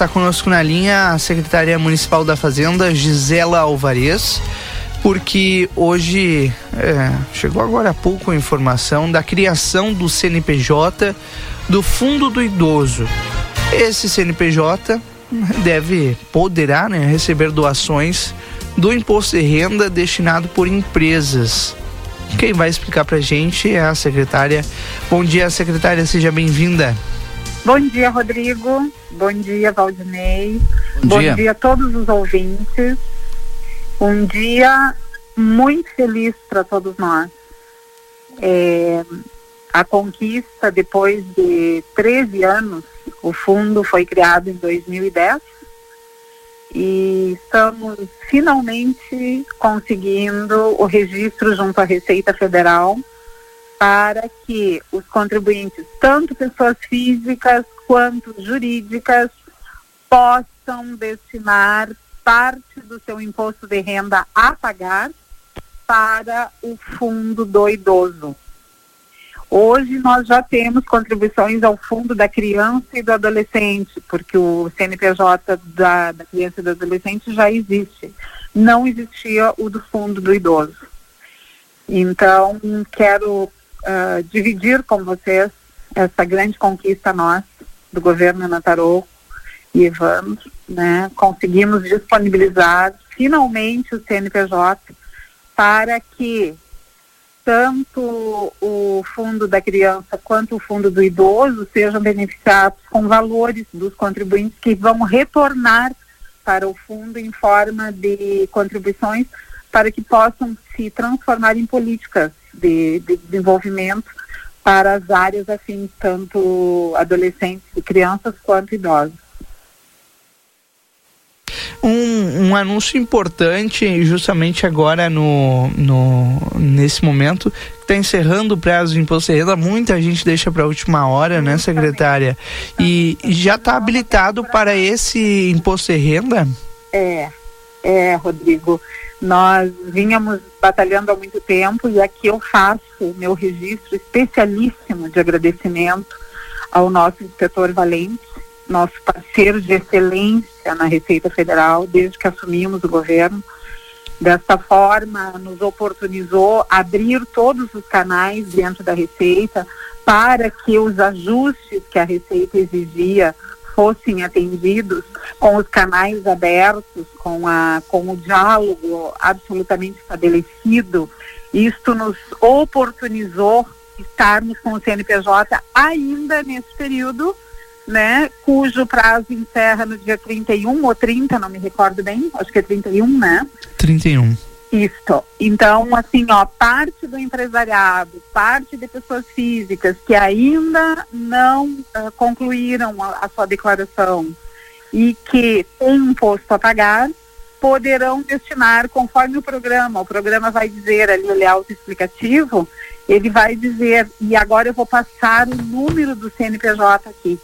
está conosco na linha a secretária municipal da Fazenda, Gisela Alvarez, porque hoje é, chegou agora há pouco a informação da criação do CNPJ do Fundo do Idoso. Esse CNPJ deve, poderá né, receber doações do imposto de renda destinado por empresas. Quem vai explicar para a gente é a secretária. Bom dia, secretária, seja bem-vinda. Bom dia, Rodrigo. Bom dia, Valdinei. Bom, Bom dia. dia a todos os ouvintes. Um dia muito feliz para todos nós. É, a conquista, depois de 13 anos, o fundo foi criado em 2010 e estamos finalmente conseguindo o registro junto à Receita Federal para que os contribuintes, tanto pessoas físicas quanto jurídicas, possam destinar parte do seu imposto de renda a pagar para o fundo do idoso. Hoje nós já temos contribuições ao fundo da criança e do adolescente, porque o CNPJ da, da criança e do adolescente já existe. Não existia o do fundo do idoso. Então, quero uh, dividir com vocês essa grande conquista nossa, do governo Natarou e Evandro, né? Conseguimos disponibilizar finalmente o CNPJ para que tanto o fundo da criança quanto o fundo do idoso sejam beneficiados com valores dos contribuintes que vão retornar para o fundo em forma de contribuições para que possam se transformar em políticas de, de desenvolvimento para as áreas afins, tanto adolescentes e crianças quanto idosos. Um, um, anúncio importante justamente agora no, no nesse momento está encerrando o prazo de imposto de renda muita gente deixa para a última hora né secretária? E já está habilitado para esse imposto de renda? É é Rodrigo nós vínhamos batalhando há muito tempo e aqui eu faço meu registro especialíssimo de agradecimento ao nosso inspetor Valente, nosso parceiro de excelência na Receita Federal desde que assumimos o governo. Dessa forma, nos oportunizou abrir todos os canais dentro da Receita para que os ajustes que a Receita exigia fossem atendidos com os canais abertos, com, a, com o diálogo absolutamente estabelecido, isto nos oportunizou estarmos com o CNPJ ainda nesse período, né, cujo prazo encerra no dia 31 ou 30, não me recordo bem, acho que é 31, né? 31. Isto. Então, assim, ó, parte do empresariado, parte de pessoas físicas que ainda não uh, concluíram a, a, sua declaração e que têm imposto a pagar, poderão destinar conforme o programa. O programa vai dizer ali, ele é autoexplicativo, ele vai dizer, e agora eu vou passar o número do CNPJ aqui.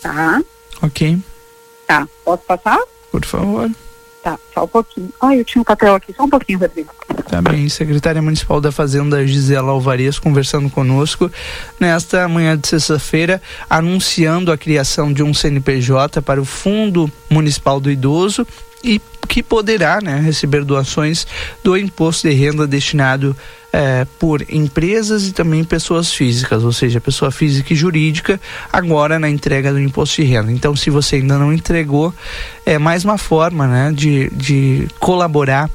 Tá? Ok. Tá. Posso passar? Por favor. Tá, só um pouquinho. Ah, eu tinha um papel aqui, só um pouquinho, Rodrigo. Tá bem, secretária municipal da Fazenda Gisela Alvarez conversando conosco nesta manhã de sexta-feira, anunciando a criação de um CNPJ para o Fundo Municipal do Idoso e que poderá né, receber doações do imposto de renda destinado é, por empresas e também pessoas físicas, ou seja, pessoa física e jurídica, agora na entrega do imposto de renda. Então, se você ainda não entregou, é mais uma forma né, de, de colaborar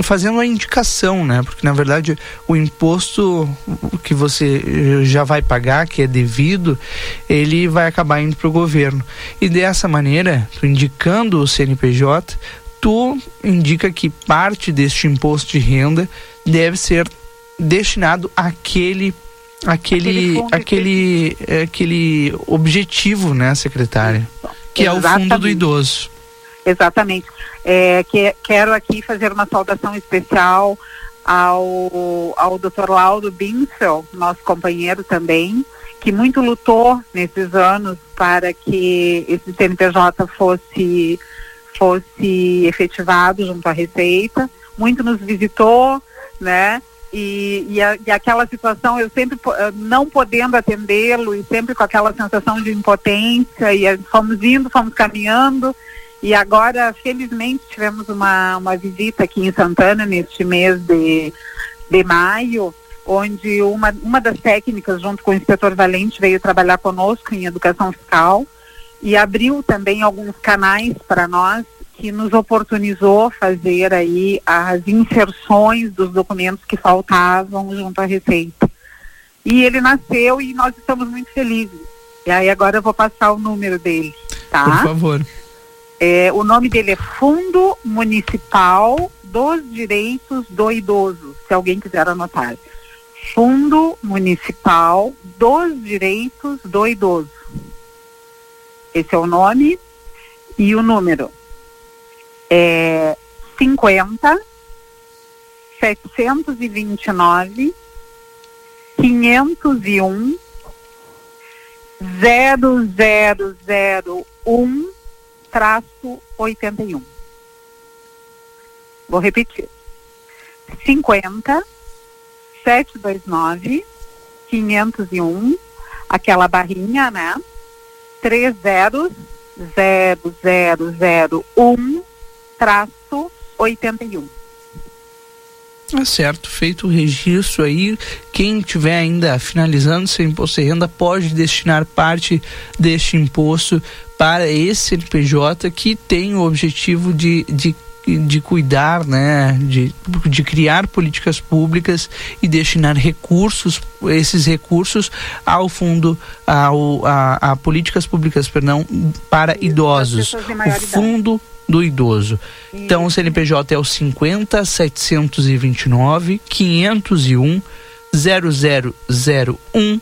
fazendo a indicação, né? Porque na verdade o imposto que você já vai pagar, que é devido, ele vai acabar indo para o governo. E dessa maneira, tu indicando o CNPJ, tu indica que parte deste imposto de renda deve ser destinado àquele aquele aquele aquele, aquele objetivo, né, secretária? Que Exatamente. é o fundo do idoso. Exatamente. É, que, quero aqui fazer uma saudação especial ao, ao Dr. Laudo Binsel, nosso companheiro também, que muito lutou nesses anos para que esse CNPJ fosse, fosse efetivado junto à Receita. Muito nos visitou, né? E, e, a, e, aquela situação, eu sempre eh, não podendo atendê-lo e sempre com aquela sensação de impotência, e fomos indo, fomos caminhando, e agora, felizmente, tivemos uma, uma visita aqui em Santana neste mês de, de maio, onde uma, uma das técnicas, junto com o inspetor Valente, veio trabalhar conosco em educação fiscal e abriu também alguns canais para nós que nos oportunizou fazer aí as inserções dos documentos que faltavam junto à Receita. E ele nasceu e nós estamos muito felizes. E aí agora eu vou passar o número dele, tá? Por favor. É, o nome dele é Fundo Municipal dos Direitos do Idoso, se alguém quiser anotar. Fundo Municipal dos Direitos do Idoso. Esse é o nome e o número é 50 729 501 0001 traço 81. Vou repetir. 50 729 501 aquela barrinha, né? 30 0001 traço 81. Tá certo, feito o registro aí, quem tiver ainda finalizando seu imposto de renda pode destinar parte deste imposto para esse CNPJ que tem o objetivo de, de de cuidar, né, de, de criar políticas públicas e destinar recursos, esses recursos ao fundo, ao, a, a políticas públicas, perdão, para idosos. O fundo do idoso. Então o CNPJ é o 50 729 501 0001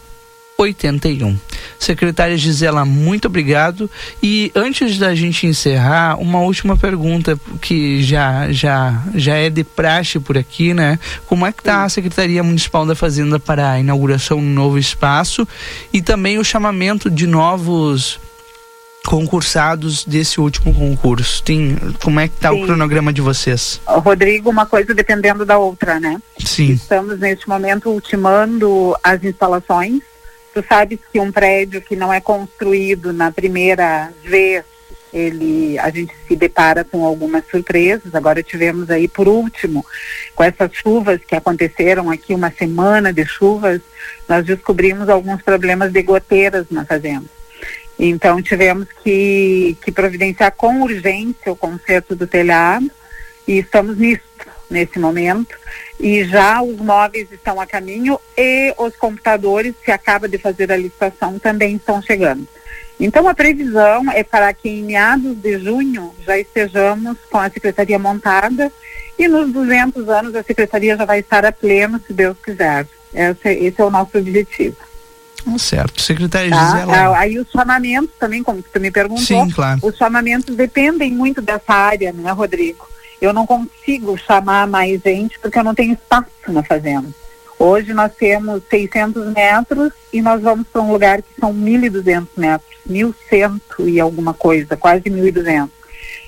81. Secretária Gisela, muito obrigado. E antes da gente encerrar, uma última pergunta que já já já é de praxe por aqui, né? Como é que está a Secretaria Municipal da Fazenda para a inauguração de um novo espaço e também o chamamento de novos concursados desse último concurso? Tem, como é que está o cronograma de vocês? Rodrigo, uma coisa dependendo da outra, né? Sim. Estamos neste momento ultimando as instalações Tu sabes que um prédio que não é construído na primeira vez, ele, a gente se depara com algumas surpresas. Agora tivemos aí, por último, com essas chuvas que aconteceram aqui, uma semana de chuvas, nós descobrimos alguns problemas de goteiras na fazenda. Então tivemos que, que providenciar com urgência o conserto do telhado e estamos nisso nesse momento e já os móveis estão a caminho e os computadores que acaba de fazer a licitação também estão chegando. Então a previsão é para que em meados de junho já estejamos com a secretaria montada e nos 200 anos a secretaria já vai estar a pleno, se Deus quiser. Esse, esse é o nosso objetivo. Ah, certo. Secretária tá? Gisela. Aí os chamamentos também, como você me perguntou, Sim, claro. os chamamentos dependem muito dessa área, né, Rodrigo? eu não consigo chamar mais gente porque eu não tenho espaço na fazenda. Hoje nós temos 600 metros e nós vamos para um lugar que são 1.200 metros, 1.100 e alguma coisa, quase 1.200.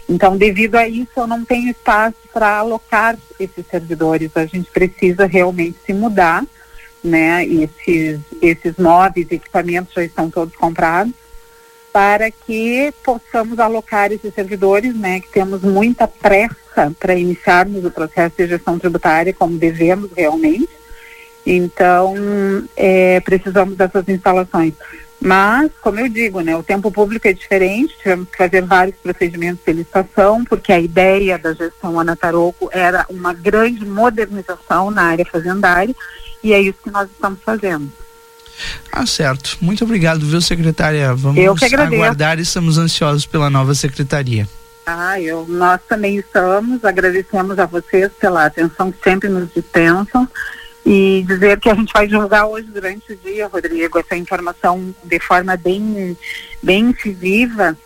Então, devido a isso, eu não tenho espaço para alocar esses servidores. A gente precisa realmente se mudar, né? Esses, esses móveis, equipamentos já estão todos comprados para que possamos alocar esses servidores, né, que temos muita pressa para iniciarmos o processo de gestão tributária, como devemos realmente. Então, é, precisamos dessas instalações. Mas, como eu digo, né, o tempo público é diferente, tivemos que fazer vários procedimentos de licitação, porque a ideia da gestão Ana Taroco era uma grande modernização na área fazendária, e é isso que nós estamos fazendo. Ah, certo. Muito obrigado, viu, secretária? Vamos aguardar e estamos ansiosos pela nova secretaria. Ah, eu, nós também estamos, agradecemos a vocês pela atenção que sempre nos dispensam e dizer que a gente vai divulgar hoje durante o dia, Rodrigo, essa informação de forma bem, bem incisiva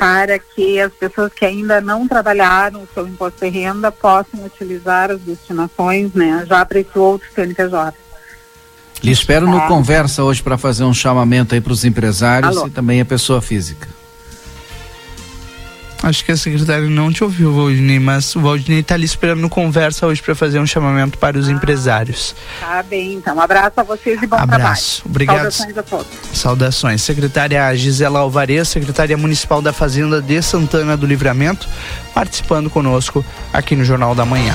para que as pessoas que ainda não trabalharam o seu imposto de renda possam utilizar as destinações, né, já para esse outro CNPJ. Lhe espero no Conversa hoje para fazer um chamamento aí para os empresários Alô. e também a pessoa física. Acho que a secretária não te ouviu, Valdinei, mas o Valdinei está ali esperando conversa hoje para fazer um chamamento para os ah, empresários. Tá bem, então. Um abraço a vocês e bom abraço. trabalho. Obrigado. Saudações a todos. Saudações. Secretária Gisela Alvarez, secretária municipal da Fazenda de Santana do Livramento, participando conosco aqui no Jornal da Manhã.